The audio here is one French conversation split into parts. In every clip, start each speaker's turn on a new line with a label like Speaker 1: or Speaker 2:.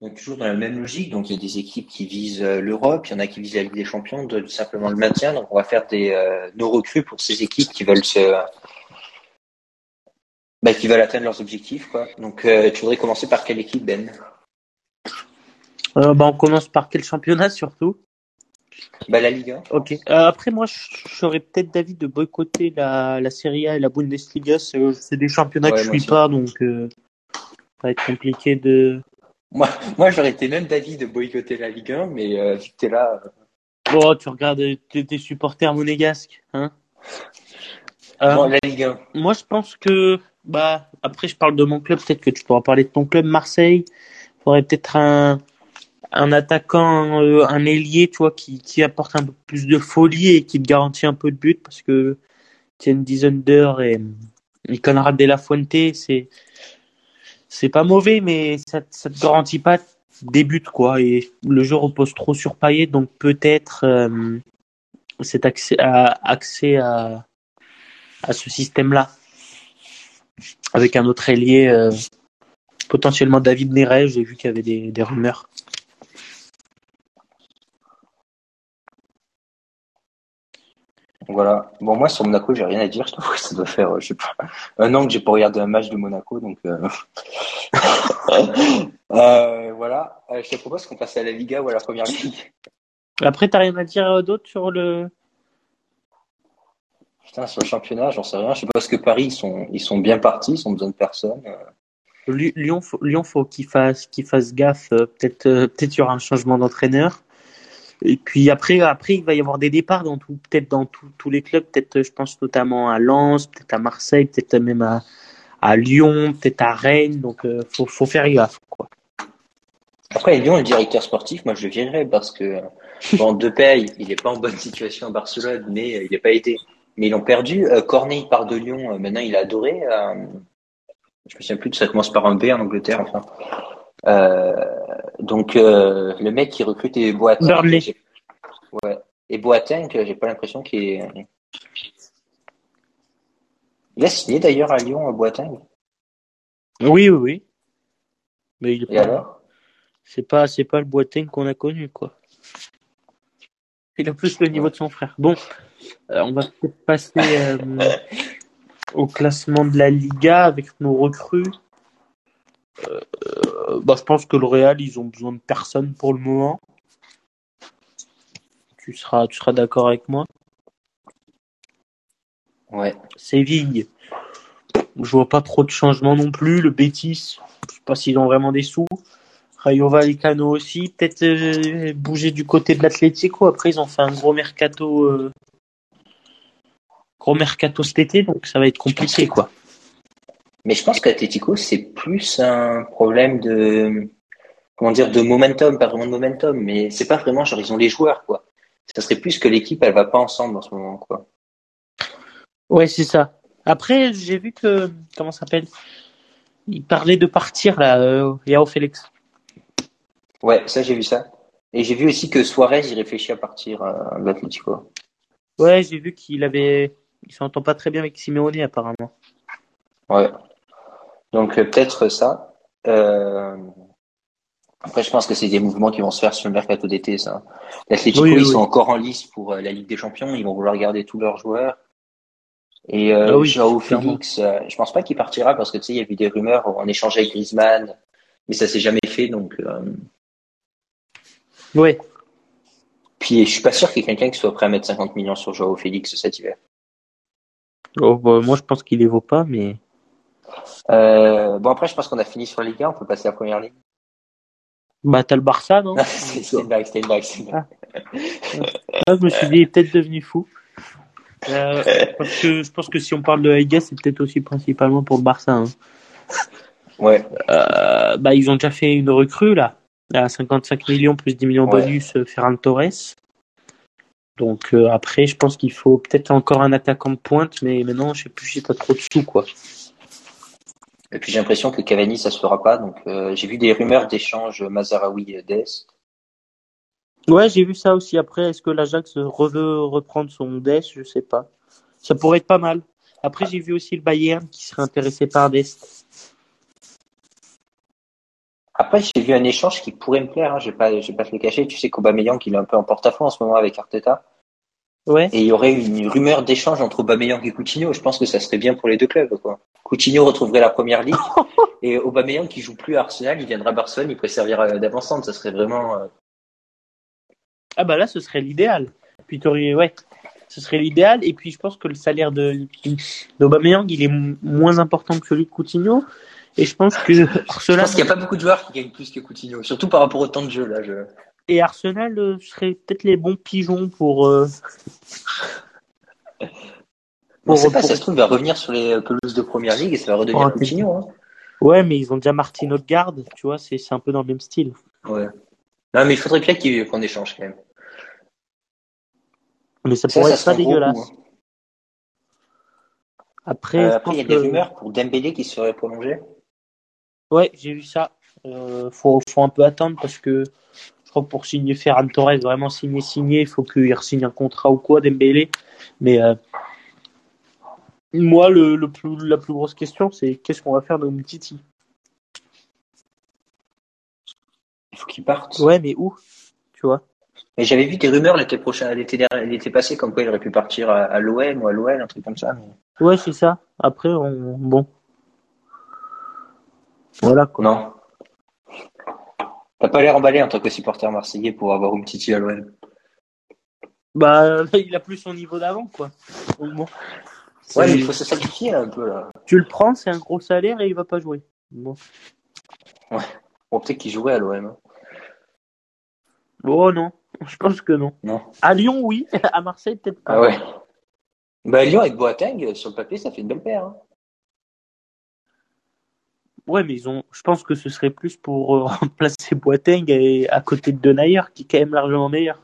Speaker 1: Donc toujours dans la même logique, donc il y a des équipes qui visent euh, l'Europe, il y en a qui visent la Ligue des Champions, de, simplement le maintien. Donc on va faire des euh, nos recrues pour ces équipes qui veulent se bah, qui veulent atteindre leurs objectifs quoi. Donc euh, tu voudrais commencer par quelle équipe Ben?
Speaker 2: Euh, bah, on commence par quel championnat surtout?
Speaker 1: Bah la Ligue 1.
Speaker 2: Ok. Euh, après moi j'aurais peut-être d'avis de boycotter la la Serie A et la Bundesliga. C'est des championnats
Speaker 1: Ouais,
Speaker 2: que je suis
Speaker 1: aussi.
Speaker 2: pas donc euh, ça va être compliqué de.
Speaker 1: Moi, moi j'aurais été même d'avis de boycotter la Ligue 1, mais euh, vu que t'es là, euh,
Speaker 2: Oh tu regardes tes, tes supporters monégasques hein. Euh,
Speaker 1: bon, la Ligue 1.
Speaker 2: Moi, je pense que, bah, après, je parle de mon club, peut-être que tu pourras parler de ton club, Marseille. Il faudrait peut-être un, un attaquant, euh, un ailier, tu vois, qui, qui apporte un peu plus de folie et qui te garantit un peu de but parce que Tiens Dizunder et, et Conrad de la Fuente, c'est, c'est pas mauvais, mais ça, te garantit pas des buts, quoi. Et le jeu repose trop sur Payet, donc peut-être, euh, cet accès à, accès à, à ce système-là avec un autre ailier, euh, potentiellement David Néret. J'ai vu qu'il y avait des rumeurs.
Speaker 1: Voilà. Bon, moi, sur Monaco, j'ai rien à dire. Je trouve que ça doit faire, euh, je sais pas, un an que j'ai pas regardé un match de Monaco, donc, euh... euh, voilà. Euh, je te propose qu'on passe à la Liga ou à la Première Ligue.
Speaker 2: Après, t'as rien à dire d'autre sur le.
Speaker 1: Putain, sur le championnat, j'en sais rien. Je sais pas ce que Paris, ils sont, ils sont bien partis, ils ont besoin de personne.
Speaker 2: Lyon, faut, Lyon, faut qu'il fasse, qu'il fasse gaffe. Peut-être, peut-être il y aura un changement d'entraîneur. Et puis après, après, il va y avoir des départs dans tout, peut-être dans tous les clubs. Peut-être, euh, je pense notamment à Lens, peut-être à Marseille, peut-être même à, Lyon, peut-être à Rennes. Donc, euh, faut, faut faire gaffe, quoi.
Speaker 1: Après, Lyon, le directeur sportif, moi, je le virerais parce que, bon, Depay, il est pas en bonne situation à Barcelone, mais euh, il n'est pas été. Mais ils l'ont perdu. Euh, Cornet, il part de Lyon. Euh, maintenant, il a adoré. Euh, je me souviens plus de ça commence par un B en Angleterre, enfin. Euh, donc, euh, le mec qui recrute est Boateng.
Speaker 2: Burnley.
Speaker 1: Ouais. Et Boateng, euh, j'ai pas l'impression qu'il est. Il a signé d'ailleurs à Lyon, euh, Boateng.
Speaker 2: Oui, oui, oui. Mais il est
Speaker 1: Et
Speaker 2: pas,
Speaker 1: alors?
Speaker 2: c'est pas, c'est pas le Boateng qu'on a connu, quoi. Il a plus le niveau de son frère. Bon, euh, on va peut-être passer euh, au classement de la Liga avec nos recrues. Euh, euh, bah, je pense que le Real, ils ont besoin de personne pour le moment. Tu seras, tu seras d'accord avec moi?
Speaker 1: Ouais.
Speaker 2: Séville, je vois pas trop de changements non plus. Le Betis, je sais pas s'ils ont vraiment des sous. Rayo Vallecano aussi, peut-être euh, bouger du côté de l'Atlético. Après, ils ont fait un gros mercato, euh, gros mercato cet été, donc ça va être compliqué, quoi.
Speaker 1: Mais je pense qu'Atletico, c'est plus un problème de, comment dire, de momentum, pas vraiment de momentum, mais c'est pas vraiment genre ils ont les joueurs, quoi. Ça serait plus que l'équipe, elle va pas ensemble en ce moment, quoi.
Speaker 2: Ouais, c'est ça. Après, j'ai vu que, comment ça s'appelle? Il parlait de partir, là, euh, Yao Félix.
Speaker 1: Ouais, ça, j'ai vu ça. Et j'ai vu aussi que Suarez, il réfléchit à partir euh, de l'Atletico.
Speaker 2: Ouais, j'ai vu qu'il avait, il s'entend pas très bien avec Simeone, apparemment.
Speaker 1: Ouais. Donc, euh, peut-être ça. Euh... Après, je pense que c'est des mouvements qui vont se faire sur le mercato d'été, ça. L'Atletico,
Speaker 2: Oui, oui,
Speaker 1: ils
Speaker 2: oui.
Speaker 1: sont encore en lice pour euh, la Ligue des Champions. Ils vont vouloir garder tous leurs joueurs. Et euh,
Speaker 2: Ah oui,
Speaker 1: Joao. Félix, euh, je pense pas qu'il partira parce que tu sais, il y a eu des rumeurs en échange avec Griezmann, mais ça s'est jamais fait. Donc, euh...
Speaker 2: Ouais.
Speaker 1: puis je suis pas sûr qu'il y ait quelqu'un qui soit prêt à mettre 50 millions sur Joao Félix cet hiver.
Speaker 2: Oh, bah, moi, je pense qu'il les vaut pas, mais.
Speaker 1: Euh... Bon après, je pense qu'on a fini sur la Ligue 1. On peut passer à la première ligue.
Speaker 2: Bah, t'as le Barça, non
Speaker 1: c'était une blague, c'était une blague.
Speaker 2: Ah, je me suis dit, il est peut-être devenu fou. Euh, parce que je pense que si on parle de Liga, c'est peut-être aussi principalement pour le Barça. hein.
Speaker 1: Ouais.
Speaker 2: Euh, bah, ils ont déjà fait une recrue, là, à 55 millions plus 10 millions
Speaker 1: Ouais.
Speaker 2: bonus, Ferran Torres. Donc, après, je pense qu'il faut peut-être encore un attaquant de pointe, mais maintenant, je sais plus si t'as trop de sous, quoi.
Speaker 1: Et puis j'ai l'impression que Cavani, ça se fera pas. Donc euh, j'ai vu des rumeurs d'échange Mazaraoui-Dest.
Speaker 2: Ouais, j'ai vu ça aussi. Après, est-ce que l'Ajax veut reprendre son Dest Je sais pas. Ça pourrait être pas mal. Après, j'ai vu aussi le Bayern qui serait intéressé par Dest.
Speaker 1: Après, j'ai vu un échange qui pourrait me plaire. Hein. Je vais pas, je vais pas te le cacher. Tu sais qu'Aubameyang, il est un peu en porte-à-faux en ce moment avec Arteta.
Speaker 2: Ouais.
Speaker 1: Et il y aurait une rumeur d'échange entre Aubameyang et Coutinho. Je pense que ça serait bien pour les deux clubs. Quoi. Coutinho retrouverait la première ligue et Aubameyang qui joue plus à Arsenal, il viendra à Barcelone, il pourrait servir euh, d'avancante. Ça serait vraiment. euh,
Speaker 2: Ah bah là, ce serait l'idéal. Puis ouais, ce serait l'idéal. Et puis je pense que le salaire de d'Aubameyang, il est moins important que celui de Coutinho. Et je pense que
Speaker 1: Je
Speaker 2: Arsenal
Speaker 1: pense qu'il n'y a pas beaucoup de joueurs qui gagnent plus que Coutinho, surtout par rapport au temps de jeu là. Je...
Speaker 2: et Arsenal euh, seraient peut-être les bons pigeons pour. euh,
Speaker 1: On
Speaker 2: Pour-
Speaker 1: sait pas,
Speaker 2: pour-
Speaker 1: ça se trouve, il va revenir sur les pelouses de première ligue et ça va redevenir Coutinho. Hein.
Speaker 2: Ouais, mais ils ont déjà Martin Odegaard, tu vois, c'est un peu dans le même style.
Speaker 1: Ouais. Non, mais il faudrait bien qu'on échange quand même.
Speaker 2: Mais ça
Speaker 1: Ça,
Speaker 2: pourrait
Speaker 1: ça
Speaker 2: être
Speaker 1: serait
Speaker 2: pas dégueulasse.
Speaker 1: coup, hein.
Speaker 2: Après,
Speaker 1: Euh, après, il y a des rumeurs pour Dembélé qui serait prolongé.
Speaker 2: Ouais, j'ai vu ça. Euh, faut, faut un peu attendre parce que crois que pour signer Ferran Torres, vraiment signer, signer, il faut qu'il re-signe un contrat ou quoi, Dembélé. Mais euh, moi, le, le plus, la plus grosse question, c'est qu'est-ce qu'on va faire de Titi
Speaker 1: Il faut qu'il parte.
Speaker 2: Ouais, mais où? Tu vois?
Speaker 1: Mais j'avais vu des rumeurs l'été prochain, l'été dernier- l'été passé, comme quoi il aurait pu partir à, à l'OM ou à l'OL, un truc comme ça. mais-
Speaker 2: Ouais, c'est ça. Après, on... bon. Voilà quoi.
Speaker 1: Non. T'as pas l'air emballé en tant que supporter marseillais pour avoir une petite à l'OL.
Speaker 2: Bah, il a plus son niveau d'avant, quoi. Bon.
Speaker 1: Ouais, mais il faut se sacrifier là, un peu là.
Speaker 2: Tu le prends, c'est un gros salaire et il va pas jouer. Bon.
Speaker 1: Bon, peut-être qu'il jouerait à l'OM. hein.
Speaker 2: Oh non, je pense que non.
Speaker 1: Non.
Speaker 2: À Lyon, oui. À Marseille, peut-être pas.
Speaker 1: Ah ouais. Bah Lyon avec Boateng, sur le papier, ça fait une belle paire. hein.
Speaker 2: Ouais, mais ils ont. Je pense que ce serait plus pour euh, remplacer Boateng et à côté de Denayer, qui est quand même largement meilleur.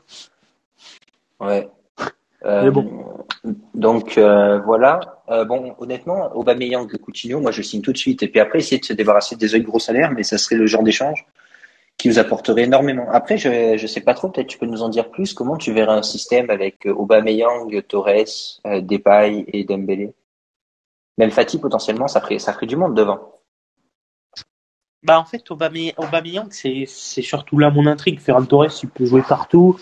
Speaker 1: Ouais. Euh,
Speaker 2: Mais bon.
Speaker 1: Donc euh, voilà. Euh, bon, honnêtement, Aubameyang, Coutinho, moi je signe tout de suite. Et puis après, essayer de se débarrasser des autres gros salaires, mais ça serait le genre d'échange qui nous apporterait énormément. Après, je je sais pas trop. Peut-être tu peux nous en dire plus. Comment tu verrais un système avec euh, Aubameyang, Torres, euh, Depay et Dembélé? Même Fati potentiellement, ça ferait ça ferait du monde devant.
Speaker 2: Bah, en fait, Aubame- Aubameyang, c'est c'est surtout là mon intrigue. Ferran Torres, il peut jouer partout.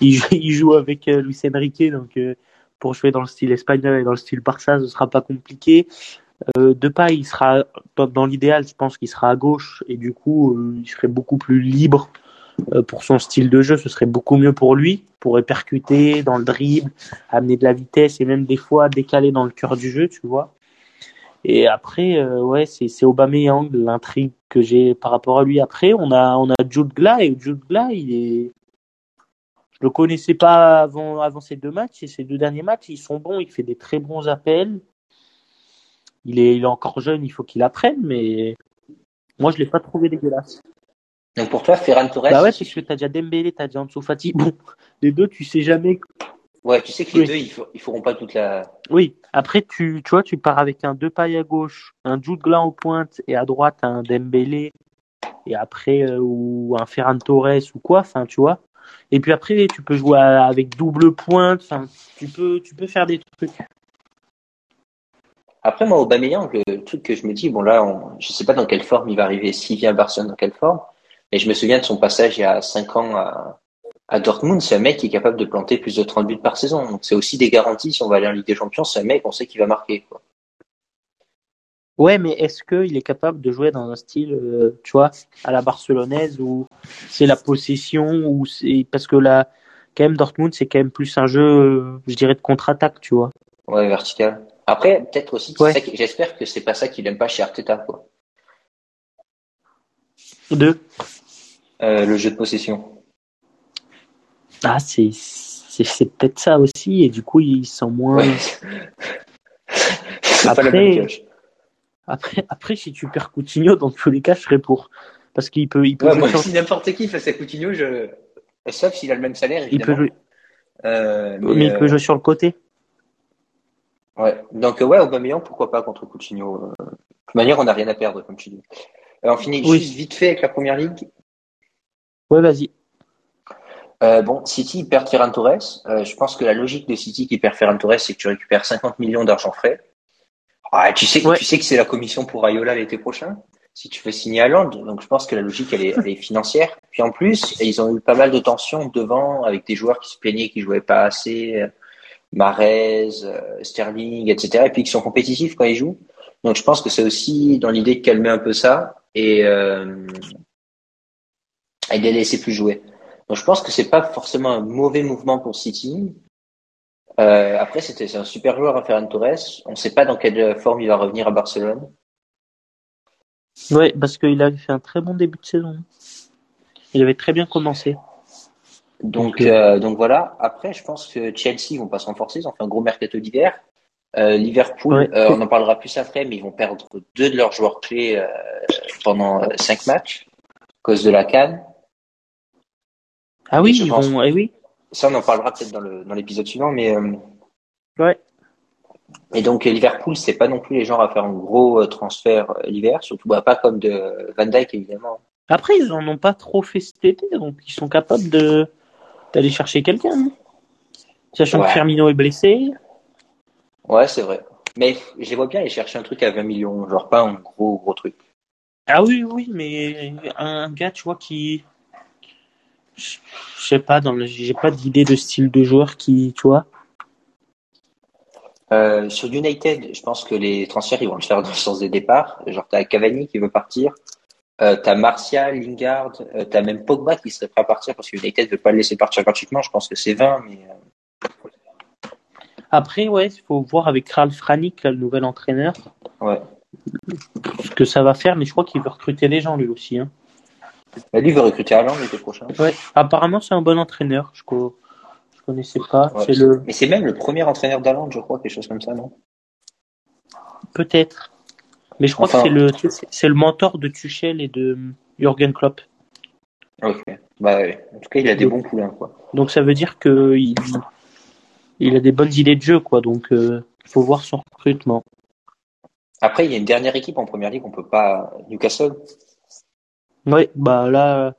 Speaker 2: Il joue, il joue avec euh, Luis Enrique, donc euh, pour jouer dans le style espagnol et dans le style Barça, ce sera pas compliqué. Euh, Depay, il sera dans, l'idéal, je pense qu'il sera à gauche et du coup, euh, il serait beaucoup plus libre euh, pour son style de jeu. Ce serait beaucoup mieux pour lui, pour percuter dans le dribble, amener de la vitesse et même des fois décaler dans le cœur du jeu, tu vois. Et après, euh, ouais, c'est c'est Aubameyang l'intrigue que j'ai par rapport à lui. Après, on a on a Jude Gla et Jude Gla, il est, je le connaissais pas avant avant ces deux matchs et ces deux derniers matchs, ils sont bons. Il fait des très bons appels. Il est il est encore jeune, il faut qu'il apprenne, mais moi je l'ai pas trouvé dégueulasse.
Speaker 1: Donc pour toi, Ferran Torres.
Speaker 2: Bah ouais, c'est que t'as déjà Dembélé, t'as déjà Ansu Fati. Bon, les deux, tu sais jamais
Speaker 1: Ouais, tu sais que les
Speaker 2: Oui.
Speaker 1: deux, ils, ils feront pas toute la.
Speaker 2: Oui, après tu, tu vois, tu pars avec un Depay à gauche, un Jude Gla en pointe et à droite un Dembélé et après euh, ou un Ferran Torres ou quoi, enfin tu vois. Et puis après tu peux jouer avec double pointe, enfin tu peux tu peux faire des trucs.
Speaker 1: Après, moi, Aubameyang, le truc que je me dis, bon là, on, je sais pas dans quelle forme il va arriver, s'il vient à Barcelone, dans quelle forme, mais je me souviens de son passage il y a 5 ans à, à Dortmund, c'est un mec qui est capable de planter plus de 30 buts par saison. Donc c'est aussi des garanties, si on va aller en Ligue des Champions, c'est un mec, on sait qu'il va marquer. Quoi.
Speaker 2: Ouais, mais est-ce qu'il est capable de jouer dans un style, euh, tu vois, à la barcelonaise où c'est la possession ou c'est parce que là, quand même Dortmund c'est quand même plus un jeu, euh, je dirais de contre-attaque, tu vois.
Speaker 1: Ouais, vertical. Après, peut-être aussi,
Speaker 2: Ouais.
Speaker 1: j'espère que c'est pas ça qu'il aime pas chez Arteta, quoi.
Speaker 2: Deux.
Speaker 1: Euh, le jeu de possession.
Speaker 2: Ah, c'est c'est c'est peut-être ça aussi et du coup ils sont moins.
Speaker 1: Ouais.
Speaker 2: Après-. Après après si tu perds Coutinho dans tous les cas je serais pour parce qu'il peut il peut
Speaker 1: Ouais, moi, si n'importe qui face à Coutinho, je... sauf s'il a le même salaire,
Speaker 2: il peut jouer
Speaker 1: Euh,
Speaker 2: mais,
Speaker 1: mais,
Speaker 2: il peut
Speaker 1: euh,
Speaker 2: jouer sur le côté.
Speaker 1: Ouais. Donc euh, ouais, Aubameyang, pourquoi pas contre Coutinho. De toute manière, on n'a rien à perdre, comme tu dis. Euh, on finit
Speaker 2: Oui.
Speaker 1: juste vite fait avec la première ligue.
Speaker 2: Ouais vas-y.
Speaker 1: Euh, bon, City perdent Ferran Torres. Euh, je pense que la logique de City qui perd Ferran Torres, c'est que tu récupères 50 millions d'argent frais. Ah, tu sais,
Speaker 2: Ouais.
Speaker 1: tu sais que c'est la commission pour Ayola l'été prochain. si tu veux signer à Londres. Donc je pense que la logique elle est, elle est, financière. Puis en plus, ils ont eu pas mal de tensions devant avec des joueurs qui se plaignaient qui jouaient pas assez, Marez, Sterling, etc. Et puis qui sont compétitifs quand ils jouent. Donc je pense que c'est aussi dans l'idée de calmer un peu ça et, euh, et de les laisser plus jouer. Donc je pense que c'est pas forcément un mauvais mouvement pour City. Euh, après, c'était un super joueur à Ferran Torres. On ne sait pas dans quelle forme il va revenir à Barcelone.
Speaker 2: Ouais, parce qu'il avait fait un très bon début de saison. Il avait très bien commencé.
Speaker 1: Donc, euh, donc voilà. Après, je pense que Chelsea vont pas se renforcer. Ils ont fait un gros mercato d'hiver. Euh, Liverpool, euh, on en parlera plus après, mais ils vont perdre deux de leurs joueurs clés euh, pendant cinq matchs à cause de la canne.
Speaker 2: Ah oui, ils vont. Eh oui.
Speaker 1: Ça, on en parlera peut-être dans le dans l'épisode suivant, mais.
Speaker 2: ouais.
Speaker 1: Et donc Liverpool, c'est pas non plus les gens à faire un gros transfert l'hiver, surtout bah, pas comme de Van Dijk évidemment.
Speaker 2: Après, ils en ont pas trop fait cet été, donc ils sont capables de d'aller chercher quelqu'un. Sachant
Speaker 1: Ouais.
Speaker 2: que Firmino est blessé.
Speaker 1: Ouais, c'est vrai. Mais je les vois bien aller chercher un truc à 20 millions, genre pas un gros gros truc.
Speaker 2: Ah oui, oui, mais un gars, tu vois, qui. Je sais pas, dans le... j'ai pas d'idée de style de joueur qui, tu vois.
Speaker 1: Euh, sur United, je pense que les transferts ils vont le faire dans le sens des départs. Genre t'as Cavani qui veut partir, euh, t'as Martial, Lingard, euh, t'as même Pogba qui serait prêt à partir parce que United veut pas le laisser partir gratuitement. Je pense que c'est 20, mais
Speaker 2: Après, ouais, il faut voir avec Ralf Ranick, là, le nouvel entraîneur,
Speaker 1: ouais.
Speaker 2: ce que ça va faire, mais je crois qu'il veut recruter les gens lui aussi. Hein.
Speaker 1: Bah, lui veut recruter Haaland l'été prochain.
Speaker 2: Ouais, apparemment, c'est un bon entraîneur. Je, co- je connaissais pas.
Speaker 1: Ouais.
Speaker 2: C'est le.
Speaker 1: Mais c'est même le premier entraîneur d'Haaland, je crois, quelque chose comme ça, non?
Speaker 2: Peut-être. Mais je crois
Speaker 1: Enfin-
Speaker 2: que c'est le, c'est- le mentor de Tuchel et de Jürgen Klopp.
Speaker 1: Ok. Bah ouais. En tout cas, il a des bons poulains, quoi.
Speaker 2: Donc ça veut dire que il, il a des bonnes idées de jeu, quoi. Donc euh, faut voir son recrutement.
Speaker 1: Après, il y a une dernière équipe en première ligue, on peut pas. Newcastle.
Speaker 2: Ouais, bah là,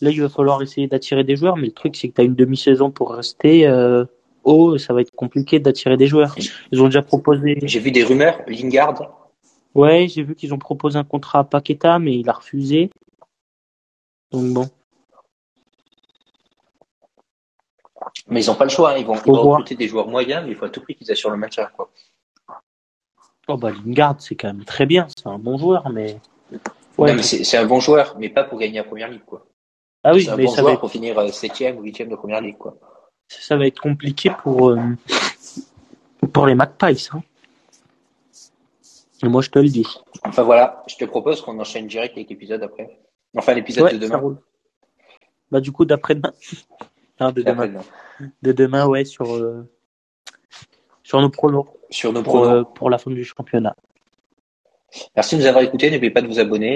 Speaker 2: là il va falloir essayer d'attirer des joueurs, mais le truc c'est que tu as une demi-saison pour rester. Euh, oh, ça va être compliqué d'attirer des joueurs. Ils ont déjà proposé.
Speaker 1: J'ai vu des rumeurs, Lingard.
Speaker 2: Ouais, j'ai vu qu'ils ont proposé un contrat à Paqueta, mais il a refusé. Donc bon.
Speaker 1: Mais ils ont pas le choix, hein. ils vont, ils vont recruter des joueurs moyens, mais il faut à tout prix qu'ils assurent le match, quoi.
Speaker 2: Oh bah Lingard, c'est quand même très bien, c'est un bon joueur, mais. Ouais.
Speaker 1: C'est un bon joueur, mais pas pour gagner la première ligue, quoi.
Speaker 2: ah oui,
Speaker 1: un
Speaker 2: mais
Speaker 1: bon
Speaker 2: ça va,
Speaker 1: joueur
Speaker 2: être,
Speaker 1: pour finir euh, septième ou huitième de première ligue, quoi.
Speaker 2: ça va être compliqué pour euh, pour les Magpies. Hein. Et moi je te le dis.
Speaker 1: Enfin voilà, je te propose qu'on enchaîne direct avec l'épisode après. Enfin l'épisode
Speaker 2: Ouais,
Speaker 1: de
Speaker 2: ça
Speaker 1: demain.
Speaker 2: roule. Bah du coup d'après-demain. Non, de demain. De demain, ouais, sur euh, sur nos pronos
Speaker 1: Sur nos
Speaker 2: pour,
Speaker 1: pronos.
Speaker 2: euh, pour la fin du championnat.
Speaker 1: Merci de nous avoir écoutés, n'oubliez pas de vous abonner.